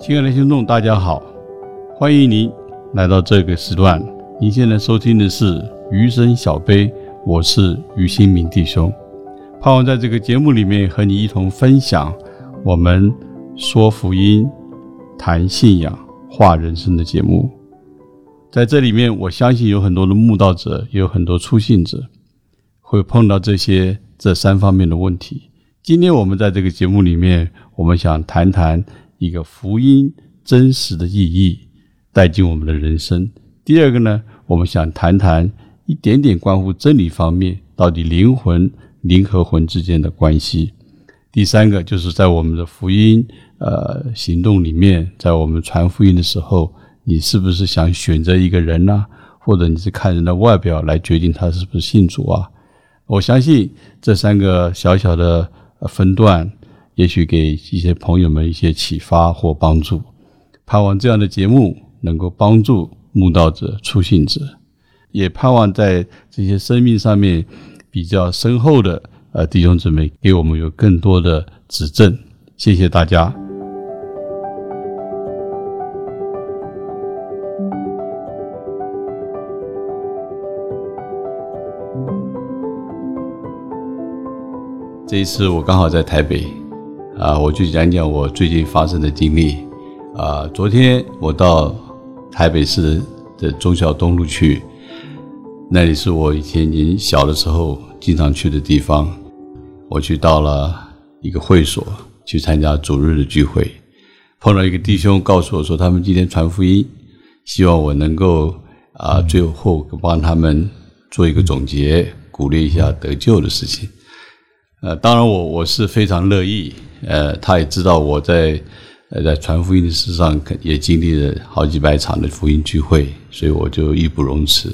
亲爱的听众，大家好，欢迎您来到这个时段。您现在收听的是《余生小杯》，我是余新明弟兄，盼望在这个节目里面和你一同分享我们说福音、谈信仰、话人生的节目。在这里面，我相信有很多的慕道者，也有很多初信者会碰到这些这三方面的问题。今天我们在这个节目里面，我们想谈谈。一个福音真实的意义带进我们的人生。第二个呢，我们想谈谈一点点关乎真理方面，到底灵魂、灵和魂之间的关系。第三个就是在我们的福音呃行动里面，在我们传福音的时候，你是不是想选择一个人呢？或者你是看人的外表来决定他是不是信主啊？我相信这三个小小的分段。也许给一些朋友们一些启发或帮助，盼望这样的节目能够帮助慕道者、初信者，也盼望在这些生命上面比较深厚的呃弟兄姊妹给我们有更多的指正。谢谢大家。这一次我刚好在台北。啊，我就讲讲我最近发生的经历。啊，昨天我到台北市的忠孝东路去，那里是我以前年小的时候经常去的地方。我去到了一个会所去参加主日的聚会，碰到一个弟兄告诉我说，他们今天传福音，希望我能够啊最后帮他们做一个总结，鼓励一下得救的事情。呃，当然我我是非常乐意。呃，他也知道我在呃在传福音的事上也经历了好几百场的福音聚会，所以我就义不容辞。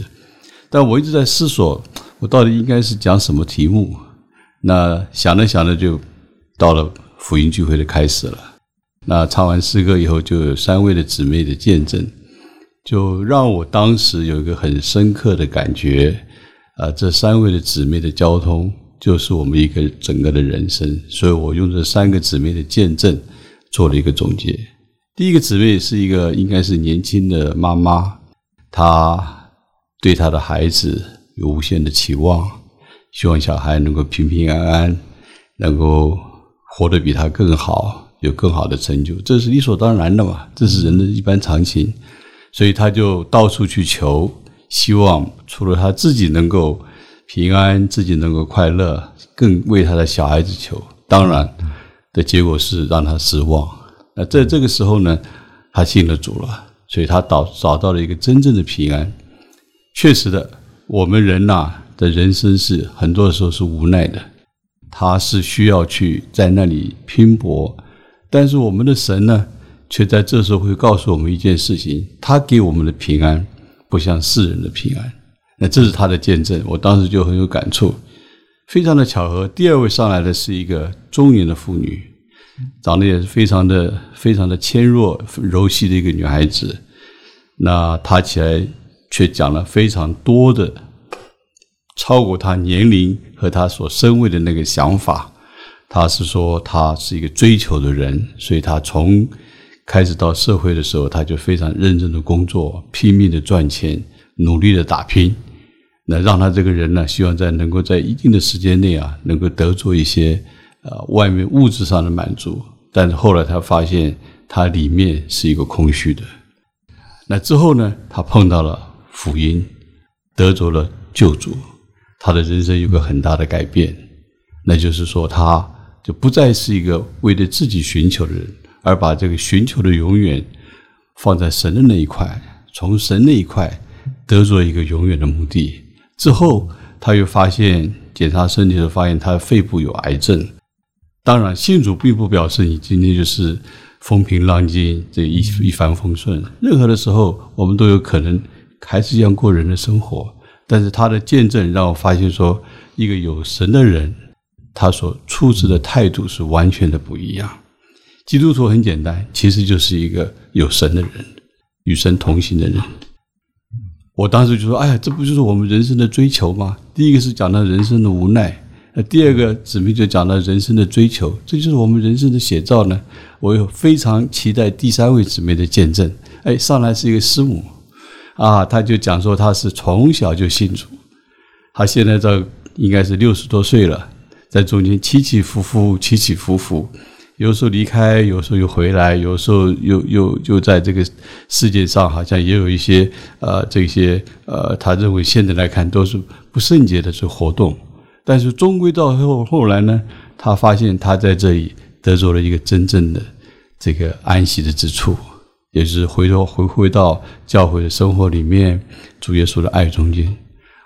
但我一直在思索，我到底应该是讲什么题目？那想着想着就到了福音聚会的开始了。那唱完诗歌以后，就有三位的姊妹的见证，就让我当时有一个很深刻的感觉。啊，这三位的姊妹的交通。就是我们一个整个的人生，所以我用这三个姊妹的见证做了一个总结。第一个姊妹是一个应该是年轻的妈妈，她对她的孩子有无限的期望，希望小孩能够平平安安，能够活得比她更好，有更好的成就，这是理所当然的嘛，这是人的一般常情。所以她就到处去求，希望除了她自己能够。平安，自己能够快乐，更为他的小孩子求。当然，的结果是让他失望。那在这个时候呢，他信了主了，所以他找找到了一个真正的平安。确实的，我们人呐的人生是很多时候是无奈的，他是需要去在那里拼搏。但是我们的神呢，却在这时候会告诉我们一件事情：他给我们的平安，不像世人的平安。那这是他的见证，我当时就很有感触，非常的巧合。第二位上来的是一个中年的妇女，长得也是非常的、非常的纤弱、柔细的一个女孩子。那她起来却讲了非常多的，超过她年龄和她所身位的那个想法。她是说她是一个追求的人，所以她从开始到社会的时候，她就非常认真的工作，拼命的赚钱。努力的打拼，那让他这个人呢，希望在能够在一定的时间内啊，能够得做一些呃外面物质上的满足。但是后来他发现，他里面是一个空虚的。那之后呢，他碰到了福音，得着了救主，他的人生有个很大的改变。那就是说，他就不再是一个为了自己寻求的人，而把这个寻求的永远放在神的那一块，从神那一块。得着一个永远的目的之后，他又发现检查身体的时发现他肺部有癌症。当然，信主并不表示你今天就是风平浪静，这一一帆风顺。任何的时候，我们都有可能还是一样过人的生活。但是他的见证让我发现，说一个有神的人，他所处置的态度是完全的不一样。基督徒很简单，其实就是一个有神的人，与神同行的人。我当时就说：“哎呀，这不就是我们人生的追求吗？第一个是讲到人生的无奈，那第二个姊妹就讲到人生的追求，这就是我们人生的写照呢。我有非常期待第三位姊妹的见证。哎，上来是一个师母啊，她就讲说她是从小就信主，她现在这应该是六十多岁了，在中间起起伏伏，起起伏伏，有时候离开，有时候又回来，有时候又又又在这个世界上好像也有一些呃这些呃，他认为现在来看都是不圣洁的这活动，但是终归到后后来呢，他发现他在这里得着了一个真正的。这个安息的之处，也是回头回回到教会的生活里面，主耶稣的爱中间。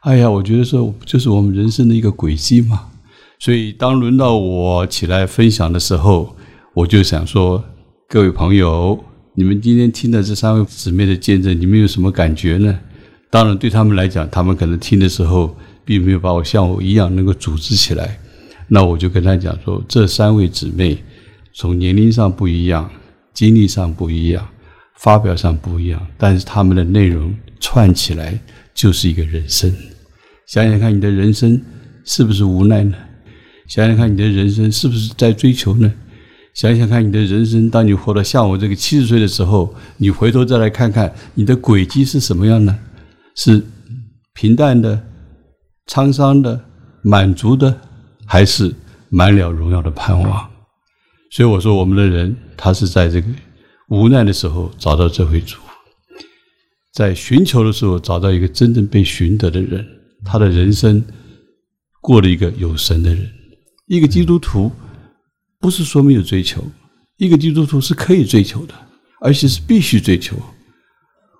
哎呀，我觉得说就是我们人生的一个轨迹嘛。所以当轮到我起来分享的时候，我就想说，各位朋友，你们今天听的这三位姊妹的见证，你们有什么感觉呢？当然，对他们来讲，他们可能听的时候，并没有把我像我一样能够组织起来。那我就跟他讲说，这三位姊妹。从年龄上不一样，经历上不一样，发表上不一样，但是他们的内容串起来就是一个人生。想想看，你的人生是不是无奈呢？想想看，你的人生是不是在追求呢？想想看，你的人生，当你活到像我这个七十岁的时候，你回头再来看看你的轨迹是什么样呢？是平淡的、沧桑的、满足的，还是满了荣耀的盼望？所以我说，我们的人他是在这个无奈的时候找到这位主，在寻求的时候找到一个真正被寻得的人，他的人生过了一个有神的人。一个基督徒不是说没有追求，一个基督徒是可以追求的，而且是必须追求。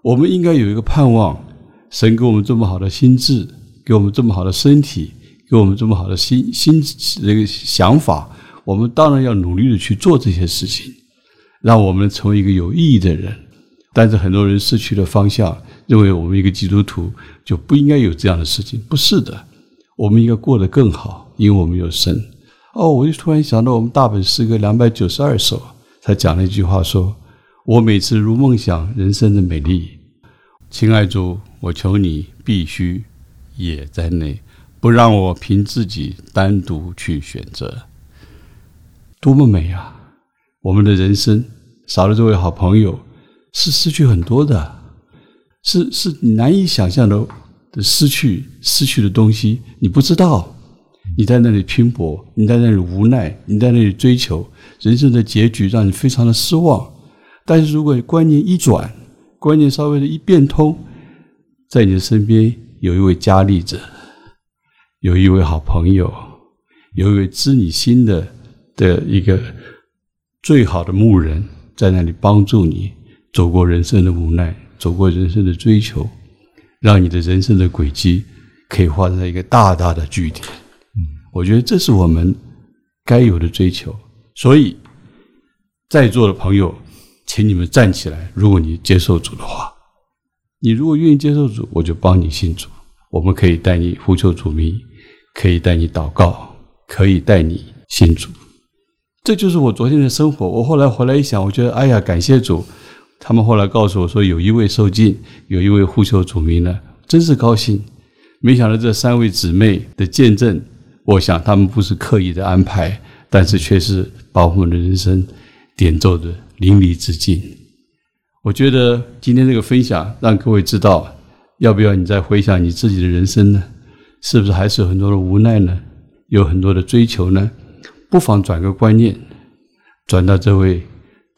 我们应该有一个盼望，神给我们这么好的心智，给我们这么好的身体，给我们这么好的心心这个想法。我们当然要努力的去做这些事情，让我们成为一个有意义的人。但是很多人失去了方向，认为我们一个基督徒就不应该有这样的事情。不是的，我们应该过得更好，因为我们有神。哦，我就突然想到，我们大本诗歌两百九十二首，他讲了一句话，说：“我每次如梦想人生的美丽，亲爱主，我求你必须也在内，不让我凭自己单独去选择。”多么美啊！我们的人生少了这位好朋友，是失去很多的，是是难以想象的的失去，失去的东西你不知道。你在那里拼搏，你在那里无奈，你在那里追求，人生的结局让你非常的失望。但是如果观念一转，观念稍微的一变通，在你的身边有一位佳丽者，有一位好朋友，有一位知你心的。的一个最好的牧人，在那里帮助你走过人生的无奈，走过人生的追求，让你的人生的轨迹可以画在一个大大的句点。我觉得这是我们该有的追求。所以，在座的朋友，请你们站起来。如果你接受主的话，你如果愿意接受主，我就帮你信主。我们可以带你呼求主名，可以带你祷告，可以带你信主。这就是我昨天的生活。我后来回来一想，我觉得，哎呀，感谢主！他们后来告诉我说，有一位受尽，有一位呼求主名呢，真是高兴。没想到这三位姊妹的见证，我想他们不是刻意的安排，但是却是把我们的人生点奏的淋漓之尽。我觉得今天这个分享，让各位知道，要不要你再回想你自己的人生呢？是不是还是有很多的无奈呢？有很多的追求呢？不妨转个观念，转到这位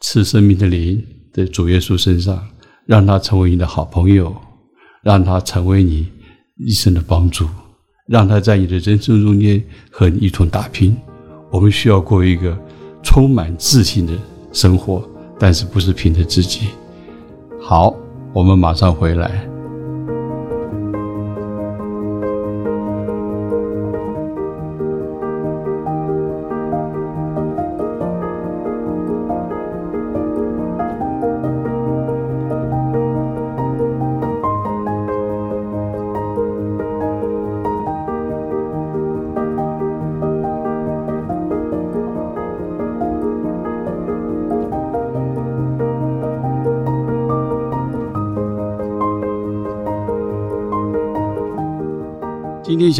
赐生命的灵的主耶稣身上，让他成为你的好朋友，让他成为你一生的帮助，让他在你的人生中间和你一同打拼。我们需要过一个充满自信的生活，但是不是凭着自己。好，我们马上回来。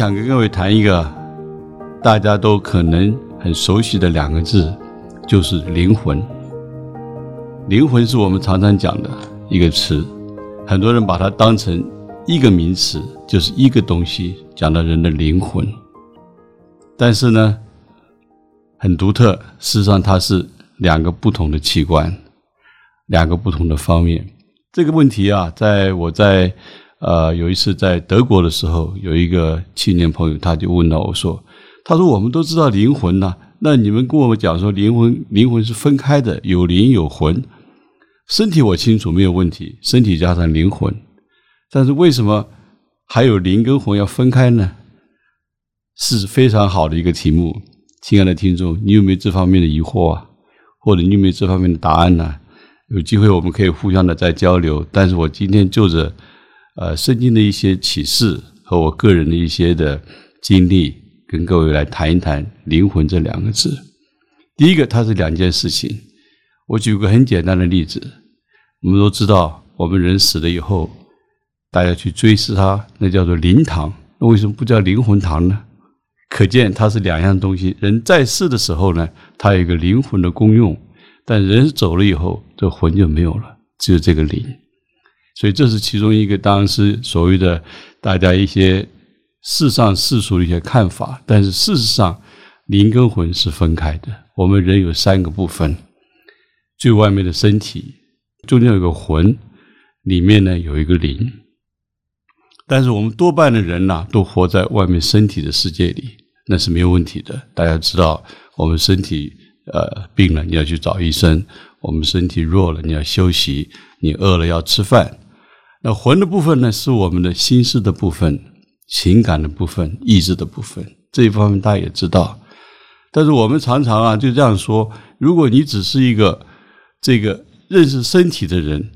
想跟各位谈一个大家都可能很熟悉的两个字，就是灵魂。灵魂是我们常常讲的一个词，很多人把它当成一个名词，就是一个东西，讲到人的灵魂。但是呢，很独特，事实上它是两个不同的器官，两个不同的方面。这个问题啊，在我在呃有一次在德国的时候，有一个青年朋友，他就问到我说：“他说我们都知道灵魂呐。”那你们跟我们讲说，灵魂灵魂是分开的，有灵有魂。身体我清楚没有问题，身体加上灵魂。但是为什么还有灵跟魂要分开呢？是非常好的一个题目，亲爱的听众，你有没有这方面的疑惑啊？或者你有没有这方面的答案呢？有机会我们可以互相的再交流。但是我今天就着呃圣经的一些启示和我个人的一些的经历。跟各位来谈一谈“灵魂”这两个字。第一个，它是两件事情。我举个很简单的例子，我们都知道，我们人死了以后，大家去追思他，那叫做灵堂。那为什么不叫灵魂堂呢？可见它是两样东西。人在世的时候呢，它有一个灵魂的功用；但人走了以后，这魂就没有了，只有这个灵。所以这是其中一个，当时所谓的大家一些。世上世俗的一些看法，但是事实上，灵跟魂是分开的。我们人有三个部分：最外面的身体，中间有个魂，里面呢有一个灵。但是我们多半的人呐，都活在外面身体的世界里，那是没有问题的。大家知道，我们身体呃病了，你要去找医生；我们身体弱了，你要休息；你饿了要吃饭。那魂的部分呢，是我们的心思的部分。情感的部分、意志的部分，这一方面大家也知道。但是我们常常啊就这样说：如果你只是一个这个认识身体的人，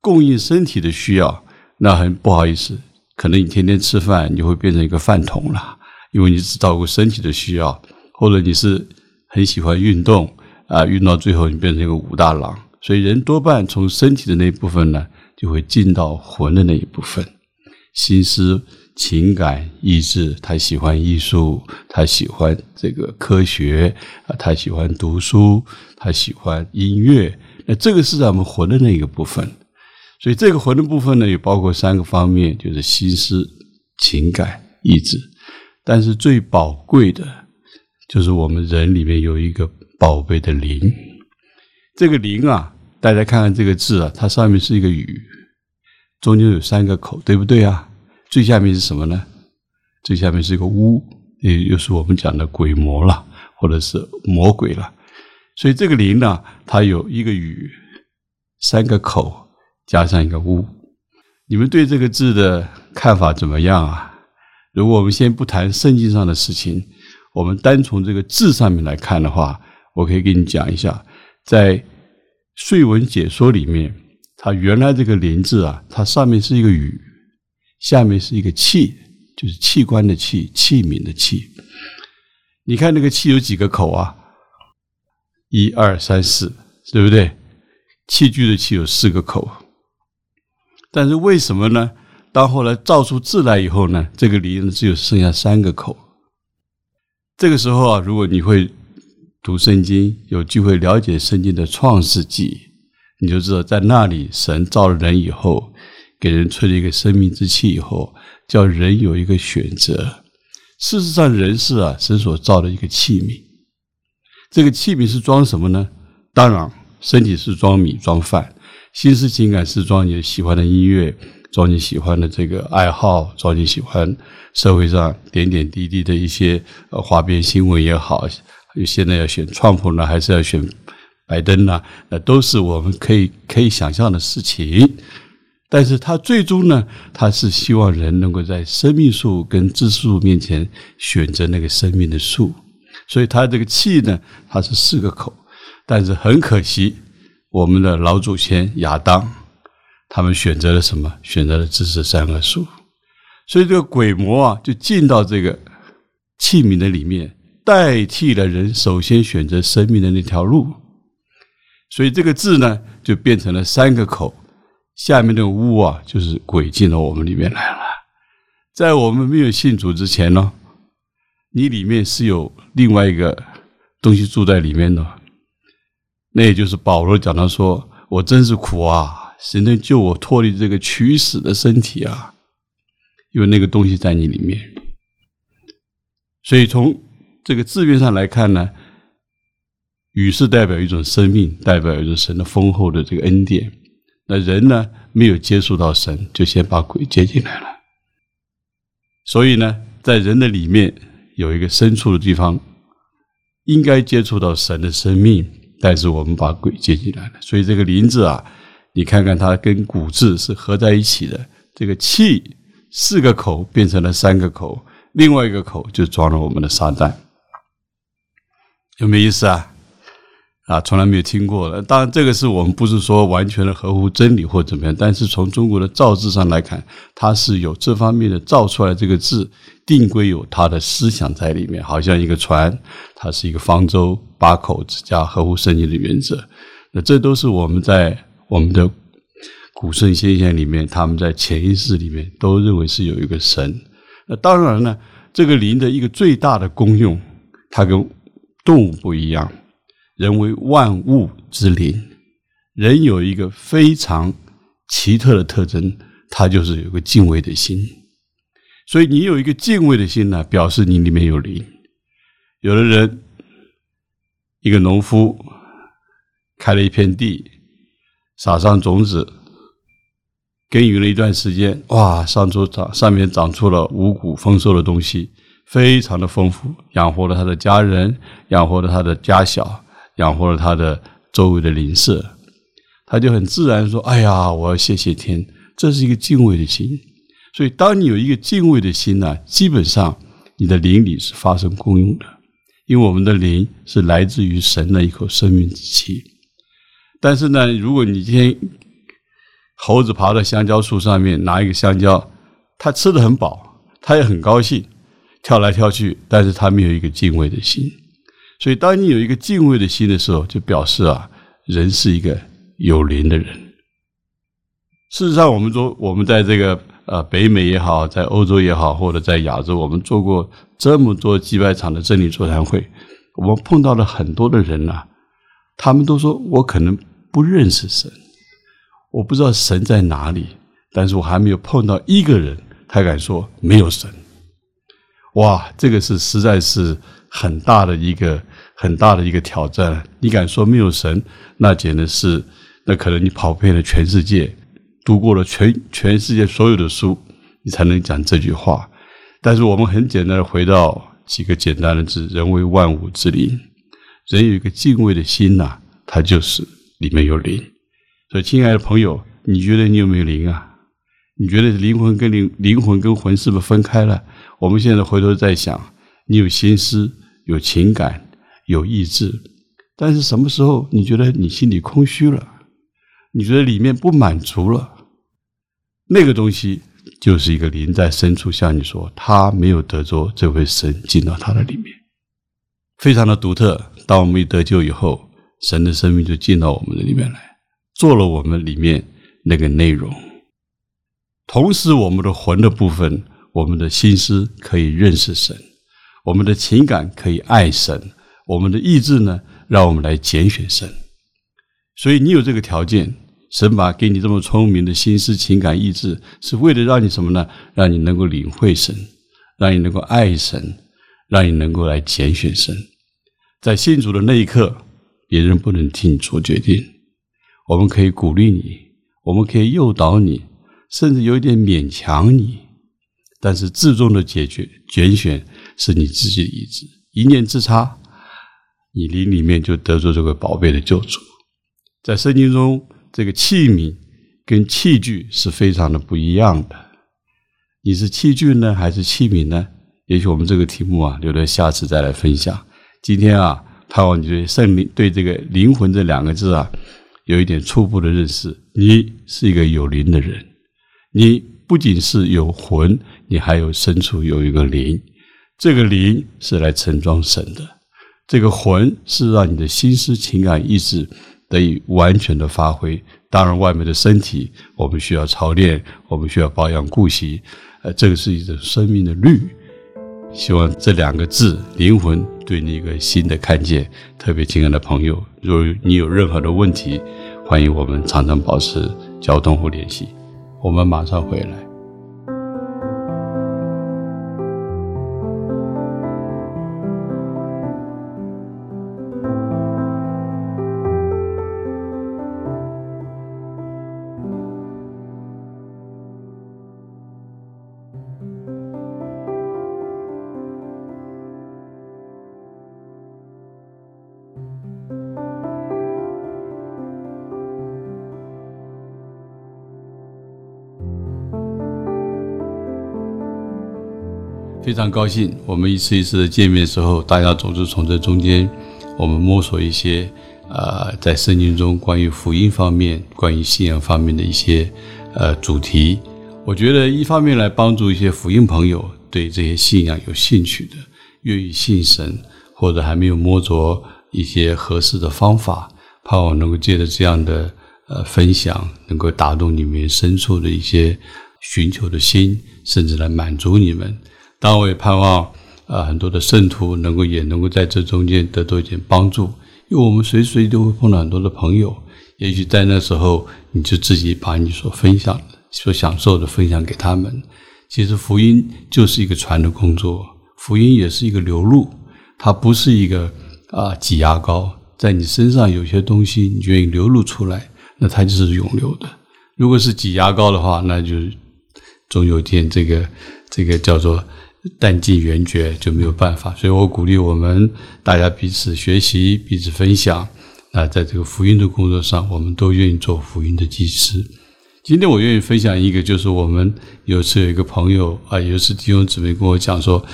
供应身体的需要，那很不好意思，可能你天天吃饭，你就会变成一个饭桶了，因为你只照顾身体的需要；或者你是很喜欢运动啊，运到最后你变成一个武大郎。所以人多半从身体的那一部分呢，就会进到魂的那一部分，心思。情感意志，他喜欢艺术，他喜欢这个科学啊，他喜欢读书，他喜欢音乐。那这个是咱们魂的那个部分，所以这个魂的部分呢，也包括三个方面，就是心思、情感、意志。但是最宝贵的，就是我们人里面有一个宝贝的灵。这个灵啊，大家看看这个字啊，它上面是一个雨，中间有三个口，对不对啊？最下面是什么呢？最下面是一个巫，也就是我们讲的鬼魔了，或者是魔鬼了。所以这个灵呢，它有一个雨，三个口，加上一个巫。你们对这个字的看法怎么样啊？如果我们先不谈圣经上的事情，我们单从这个字上面来看的话，我可以给你讲一下，在《税文解说》里面，它原来这个林字啊，它上面是一个雨。下面是一个器，就是器官的器，器皿的器。你看那个器有几个口啊？一二三四，对不对？器具的器有四个口。但是为什么呢？当后来造出字来以后呢，这个里呢只有剩下三个口。这个时候啊，如果你会读圣经，有机会了解圣经的创世纪，你就知道在那里神造了人以后。给人吹了一个生命之气以后，叫人有一个选择。事实上，人是啊神所造的一个器皿。这个器皿是装什么呢？当然，身体是装米装饭，心思情感是装你喜欢的音乐，装你喜欢的这个爱好，装你喜欢社会上点点滴滴的一些呃花边新闻也好。现在要选川普呢，还是要选拜登呢？那都是我们可以可以想象的事情。但是他最终呢，他是希望人能够在生命树跟知识树面前选择那个生命的树，所以他这个气呢，它是四个口。但是很可惜，我们的老祖先亚当，他们选择了什么？选择了知识三个树，所以这个鬼魔啊，就进到这个器皿的里面，代替了人首先选择生命的那条路。所以这个字呢，就变成了三个口。下面的屋啊，就是鬼进到我们里面来了。在我们没有信主之前呢，你里面是有另外一个东西住在里面的，那也就是保罗讲到说：“我真是苦啊，谁能救我脱离这个取死的身体啊？”因为那个东西在你里面，所以从这个字面上来看呢，雨是代表一种生命，代表一种神的丰厚的这个恩典。那人呢，没有接触到神，就先把鬼接进来了。所以呢，在人的里面有一个深处的地方，应该接触到神的生命，但是我们把鬼接进来了。所以这个灵字啊，你看看它跟骨字是合在一起的。这个气四个口变成了三个口，另外一个口就装了我们的撒旦，有没有意思啊？啊，从来没有听过的。当然，这个是我们不是说完全的合乎真理或怎么样，但是从中国的造字上来看，它是有这方面的造出来这个字，定规有它的思想在里面。好像一个船，它是一个方舟，八口之家，合乎圣经的原则。那这都是我们在我们的古圣先贤里面，他们在潜意识里面都认为是有一个神。那当然呢，这个灵的一个最大的功用，它跟动物不一样。人为万物之灵，人有一个非常奇特的特征，他就是有个敬畏的心。所以你有一个敬畏的心呢，表示你里面有灵。有的人，一个农夫开了一片地，撒上种子，耕耘了一段时间，哇，上出长上面长出了五谷丰收的东西，非常的丰富，养活了他的家人，养活了他的家小。养活了他的周围的邻舍，他就很自然说：“哎呀，我要谢谢天。”这是一个敬畏的心。所以，当你有一个敬畏的心呢，基本上你的灵里是发生功用的，因为我们的灵是来自于神的一口生命之气。但是呢，如果你今天猴子爬到香蕉树上面拿一个香蕉，它吃的很饱，它也很高兴，跳来跳去，但是他没有一个敬畏的心。所以，当你有一个敬畏的心的时候，就表示啊，人是一个有灵的人。事实上，我们说我们在这个呃北美也好，在欧洲也好，或者在亚洲，我们做过这么多几百场的真理座谈会，我们碰到了很多的人呐，他们都说我可能不认识神，我不知道神在哪里，但是我还没有碰到一个人，他敢说没有神。哇，这个是实在是很大的一个。很大的一个挑战，你敢说没有神，那简直是，那可能你跑遍了全世界，读过了全全世界所有的书，你才能讲这句话。但是我们很简单的回到几个简单的字：人为万物之灵。人有一个敬畏的心呐，它就是里面有灵。所以，亲爱的朋友，你觉得你有没有灵啊？你觉得灵魂跟灵灵魂跟魂是不是分开了？我们现在回头在想，你有心思，有情感。有意志，但是什么时候你觉得你心里空虚了？你觉得里面不满足了？那个东西就是一个灵在深处向你说，他没有得着这位神进到他的里面，非常的独特。当我们一得救以后，神的生命就进到我们的里面来，做了我们里面那个内容。同时，我们的魂的部分，我们的心思可以认识神，我们的情感可以爱神。我们的意志呢，让我们来拣选神，所以你有这个条件，神把给你这么聪明的心思、情感、意志，是为了让你什么呢？让你能够领会神，让你能够爱神，让你能够来拣选神。在信主的那一刻，别人不能替你做决定，我们可以鼓励你，我们可以诱导你，甚至有一点勉强你，但是至终的解决拣选是你自己的意志，一念之差。你灵里面就得出这个宝贝的救主，在圣经中，这个器皿跟器具是非常的不一样的。你是器具呢，还是器皿呢？也许我们这个题目啊，留到下次再来分享。今天啊，盼望你对圣灵、对这个灵魂这两个字啊，有一点初步的认识。你是一个有灵的人，你不仅是有魂，你还有深处有一个灵，这个灵是来盛装神的。这个魂是让你的心思、情感、意志得以完全的发挥。当然，外面的身体我们需要操练，我们需要保养顾惜。呃，这个是一种生命的律。希望这两个字“灵魂”对你一个新的看见。特别亲爱的朋友，如果你有任何的问题，欢迎我们常常保持交通或联系。我们马上回来。非常高兴，我们一次一次的见面时候，大家总是从这中间，我们摸索一些，呃，在圣经中关于福音方面、关于信仰方面的一些，呃，主题。我觉得一方面来帮助一些福音朋友对这些信仰有兴趣的，愿意信神，或者还没有摸着一些合适的方法，盼望能够借着这样的呃分享，能够打动你们深处的一些寻求的心，甚至来满足你们。当然，我也盼望，啊，很多的圣徒能够也能够在这中间得到一点帮助，因为我们随时随地都会碰到很多的朋友，也许在那时候，你就自己把你所分享、所享受的分享给他们。其实福音就是一个传的工作，福音也是一个流露，它不是一个啊挤牙膏，在你身上有些东西你愿意流露出来，那它就是永流的。如果是挤牙膏的话，那就总有一天这个这个叫做。弹尽援绝就没有办法，所以我鼓励我们大家彼此学习、彼此分享。那在这个福音的工作上，我们都愿意做福音的祭司。今天我愿意分享一个，就是我们有次有一个朋友啊，有一次弟兄姊妹跟我讲说，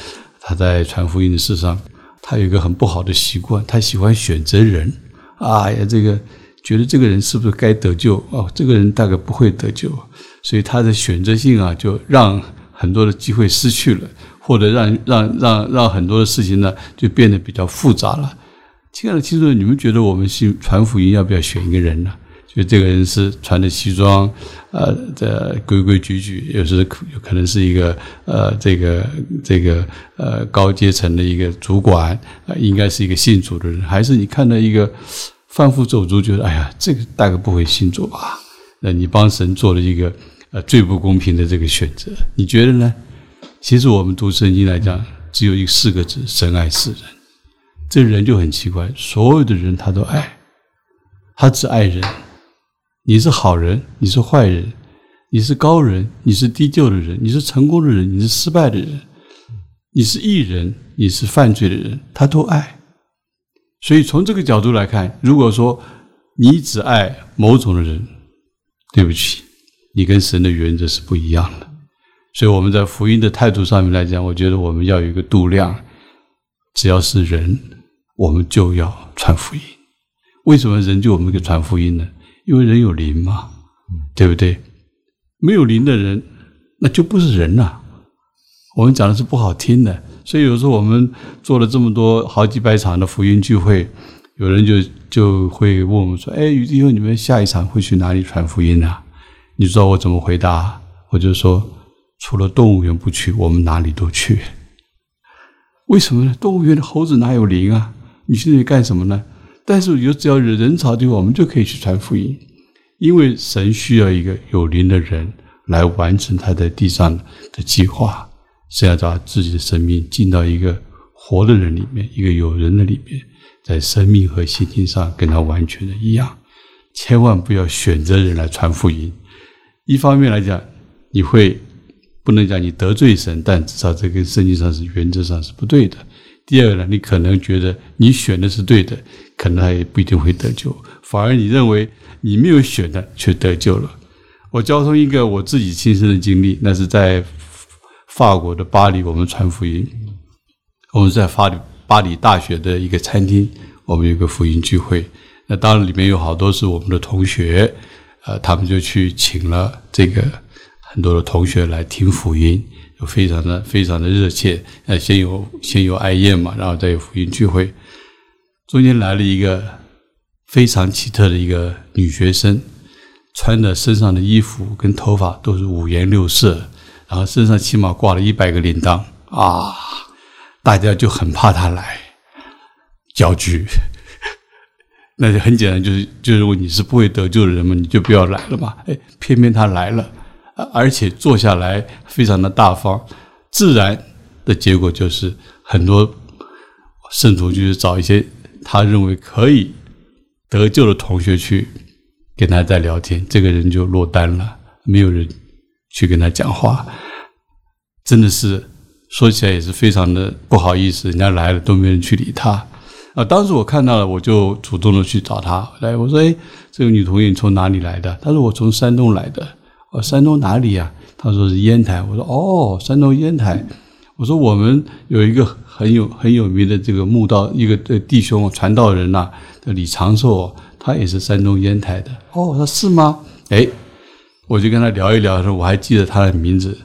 他在传福音的事上，他有一个很不好的习惯，他喜欢选择人。哎呀，这个觉得这个人是不是该得救？哦，这个人大概不会得救，所以他的选择性啊，就让很多的机会失去了。或者让让让让很多的事情呢，就变得比较复杂了。亲爱的听众，你们觉得我们信传福音要不要选一个人呢？就这个人是穿着西装，呃，这规规矩矩，有时有可能是一个呃，这个这个呃高阶层的一个主管，应该是一个信主的人，还是你看到一个贩夫走卒，觉得哎呀，这个大概不会信主吧？那你帮神做了一个呃最不公平的这个选择，你觉得呢？其实我们读圣经来讲，只有一四个字：神爱世人。这人就很奇怪，所有的人他都爱，他只爱人。你是好人，你是坏人，你是高人，你是低就的人，你是成功的人，你是失败的人，你是艺人，你是犯罪的人，他都爱。所以从这个角度来看，如果说你只爱某种的人，对不起，你跟神的原则是不一样的。所以我们在福音的态度上面来讲，我觉得我们要有一个度量。只要是人，我们就要传福音。为什么人就我们给传福音呢？因为人有灵嘛，对不对？没有灵的人，那就不是人了。我们讲的是不好听的。所以有时候我们做了这么多好几百场的福音聚会，有人就就会问我们说：“哎，雨弟兄，你们下一场会去哪里传福音呢？”你知道我怎么回答？我就说。除了动物园不去，我们哪里都去。为什么呢？动物园的猴子哪有灵啊？你去那里干什么呢？但是有只要有人潮的话，我们就可以去传福音，因为神需要一个有灵的人来完成他在地上的计划，是要把自己的生命进到一个活的人里面，一个有人的里面，在生命和心情上跟他完全的一样。千万不要选择人来传福音。一方面来讲，你会。不能讲你得罪神，但至少这个圣经上是原则上是不对的。第二呢，你可能觉得你选的是对的，可能他也不一定会得救，反而你认为你没有选的却得救了。我交通一个我自己亲身的经历，那是在法国的巴黎，我们传福音，我们在巴黎巴黎大学的一个餐厅，我们有个福音聚会，那当然里面有好多是我们的同学，呃，他们就去请了这个。很多的同学来听福音，就非常的非常的热切。呃，先有先有哀宴嘛，然后再有福音聚会。中间来了一个非常奇特的一个女学生，穿的身上的衣服跟头发都是五颜六色，然后身上起码挂了一百个铃铛啊！大家就很怕他来搅局。那就很简单，就是就是如果你是不会得救的人嘛，你就不要来了嘛。哎，偏偏他来了，而且坐下来非常的大方，自然的结果就是很多圣徒就是找一些他认为可以得救的同学去跟他在聊天，这个人就落单了，没有人去跟他讲话，真的是说起来也是非常的不好意思，人家来了都没人去理他。啊！当时我看到了，我就主动的去找他来。我说：“哎，这个女同学你从哪里来的？”他说：“我从山东来的。”哦，山东哪里呀？他说是烟台。我说：“哦，山东烟台。”我说：“我们有一个很有很有名的这个墓道，一个弟兄传道人呐，叫李长寿，他也是山东烟台的。”哦，我说是吗？哎，我就跟他聊一聊，说我还记得他的名字。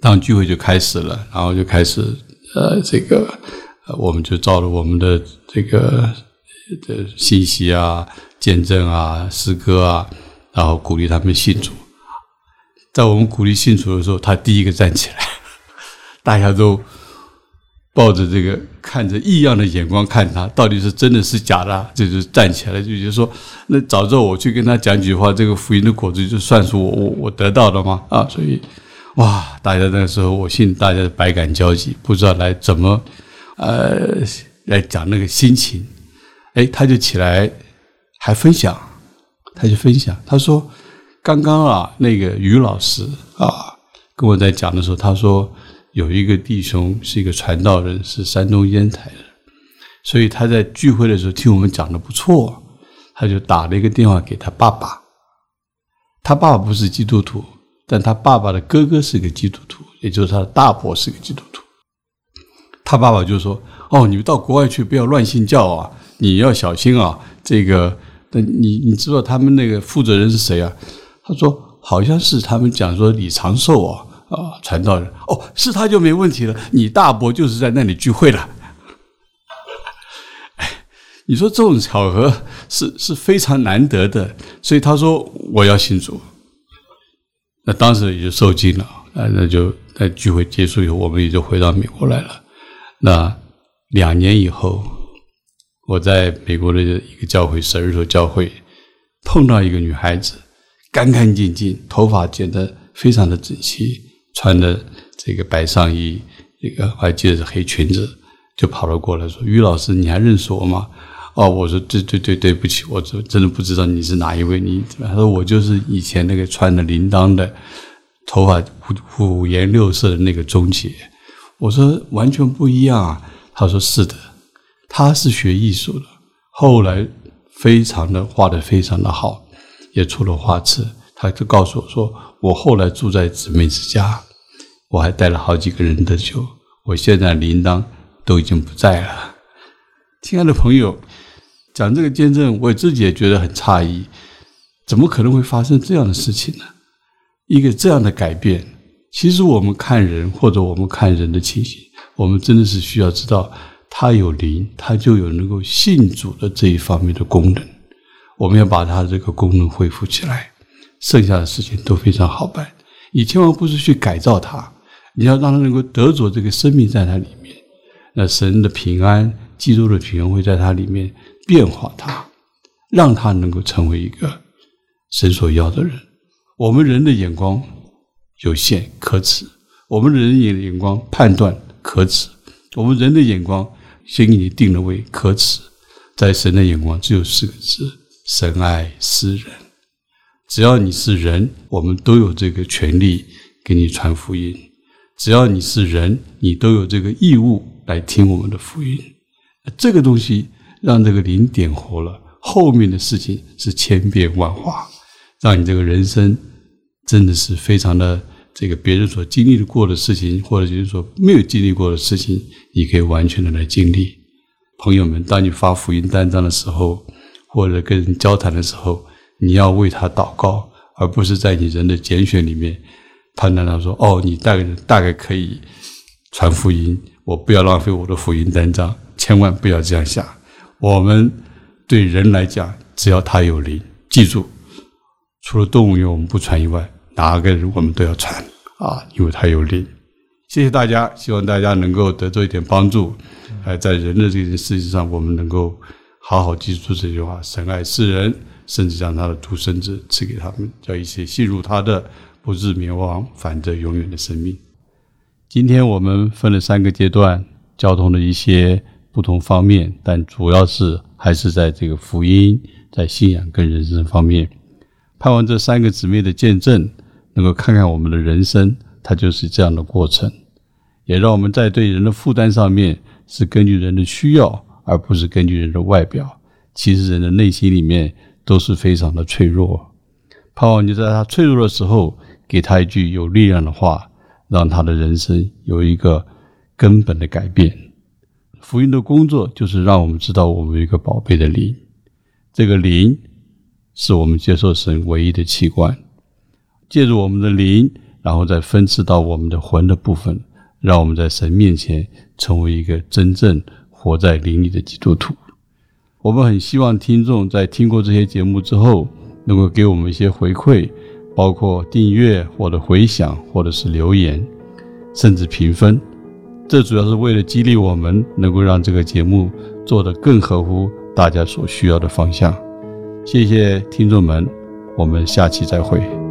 当聚会就开始了，然后就开始呃，这个。呃，我们就照着我们的这个的信息啊、见证啊、诗歌啊，然后鼓励他们信主。在我们鼓励信主的时候，他第一个站起来，大家都抱着这个看着异样的眼光看他，到底是真的是假的，就是站起来，就就说：那早知道我去跟他讲几句话，这个福音的果子就算是我我我得到的吗？啊，所以哇，大家那个时候，我信大家百感交集，不知道来怎么。呃，来讲那个心情，哎，他就起来还分享，他就分享，他说：“刚刚啊，那个于老师啊，跟我在讲的时候，他说有一个弟兄是一个传道人，是山东烟台的，所以他在聚会的时候听我们讲的不错，他就打了一个电话给他爸爸，他爸爸不是基督徒，但他爸爸的哥哥是个基督徒，也就是他的大伯是个基督徒。”他爸爸就说：“哦，你们到国外去不要乱信教啊，你要小心啊。这个，那你你知道他们那个负责人是谁啊？”他说：“好像是他们讲说李长寿啊，啊，传道人。哦，是他就没问题了。你大伯就是在那里聚会了。你说这种巧合是是非常难得的，所以他说我要信主。那当时也就受惊了啊，那就在聚会结束以后，我们也就回到美国来了。”那两年以后，我在美国的一个教会，十二所教会，碰到一个女孩子，干干净净，头发剪得非常的整齐，穿的这个白上衣，一个我还记得是黑裙子，就跑了过来，说：“于老师，你还认识我吗？”哦，我说：“对对对，对不起，我真真的不知道你是哪一位。”你他说：“我就是以前那个穿的铃铛的，头发五五颜六色的那个钟姐。”我说完全不一样啊！他说是的，他是学艺术的，后来非常的画的非常的好，也出了花痴。他就告诉我说，我后来住在姊妹之家，我还带了好几个人的酒。我现在铃铛都已经不在了。亲爱的朋友，讲这个见证，我自己也觉得很诧异，怎么可能会发生这样的事情呢？一个这样的改变。其实我们看人，或者我们看人的情形，我们真的是需要知道，他有灵，他就有能够信主的这一方面的功能。我们要把他这个功能恢复起来，剩下的事情都非常好办。你千万不是去改造他，你要让他能够得着这个生命在他里面。那神的平安、基督的平安会在他里面变化他，让他能够成为一个神所要的人。我们人的眼光。有限可耻，我们人的眼光判断可耻，我们人的眼光先给你定了位可耻，在神的眼光只有四个字：神爱世人。只要你是人，我们都有这个权利给你传福音；只要你是人，你都有这个义务来听我们的福音。这个东西让这个灵点活了，后面的事情是千变万化，让你这个人生真的是非常的。这个别人所经历的过的事情，或者就是说没有经历过的事情，你可以完全的来经历。朋友们，当你发福音单张的时候，或者跟人交谈的时候，你要为他祷告，而不是在你人的拣选里面判断他说：“哦，你大概大概可以传福音，我不要浪费我的福音单张。”千万不要这样想。我们对人来讲，只要他有灵，记住，除了动物园我们不传以外。哪个人我们都要传啊，因为他有灵。谢谢大家，希望大家能够得到一点帮助。哎，在人的这件事情上，我们能够好好记住这句话：神爱世人，甚至将他的独生子赐给他们，叫一切信入他的，不至灭亡，反得永远的生命。今天我们分了三个阶段，交通的一些不同方面，但主要是还是在这个福音、在信仰跟人生方面。盼望这三个姊妹的见证，能够看看我们的人生，它就是这样的过程。也让我们在对人的负担上面是根据人的需要，而不是根据人的外表。其实人的内心里面都是非常的脆弱。盼望你在他脆弱的时候，给他一句有力量的话，让他的人生有一个根本的改变。福音的工作就是让我们知道我们有一个宝贝的灵，这个灵是我们接受神唯一的器官，借助我们的灵，然后再分赐到我们的魂的部分。让我们在神面前成为一个真正活在灵里的基督徒。我们很希望听众在听过这些节目之后，能够给我们一些回馈，包括订阅或者回响，或者是留言，甚至评分。这主要是为了激励我们，能够让这个节目做得更合乎大家所需要的方向。谢谢听众们，我们下期再会。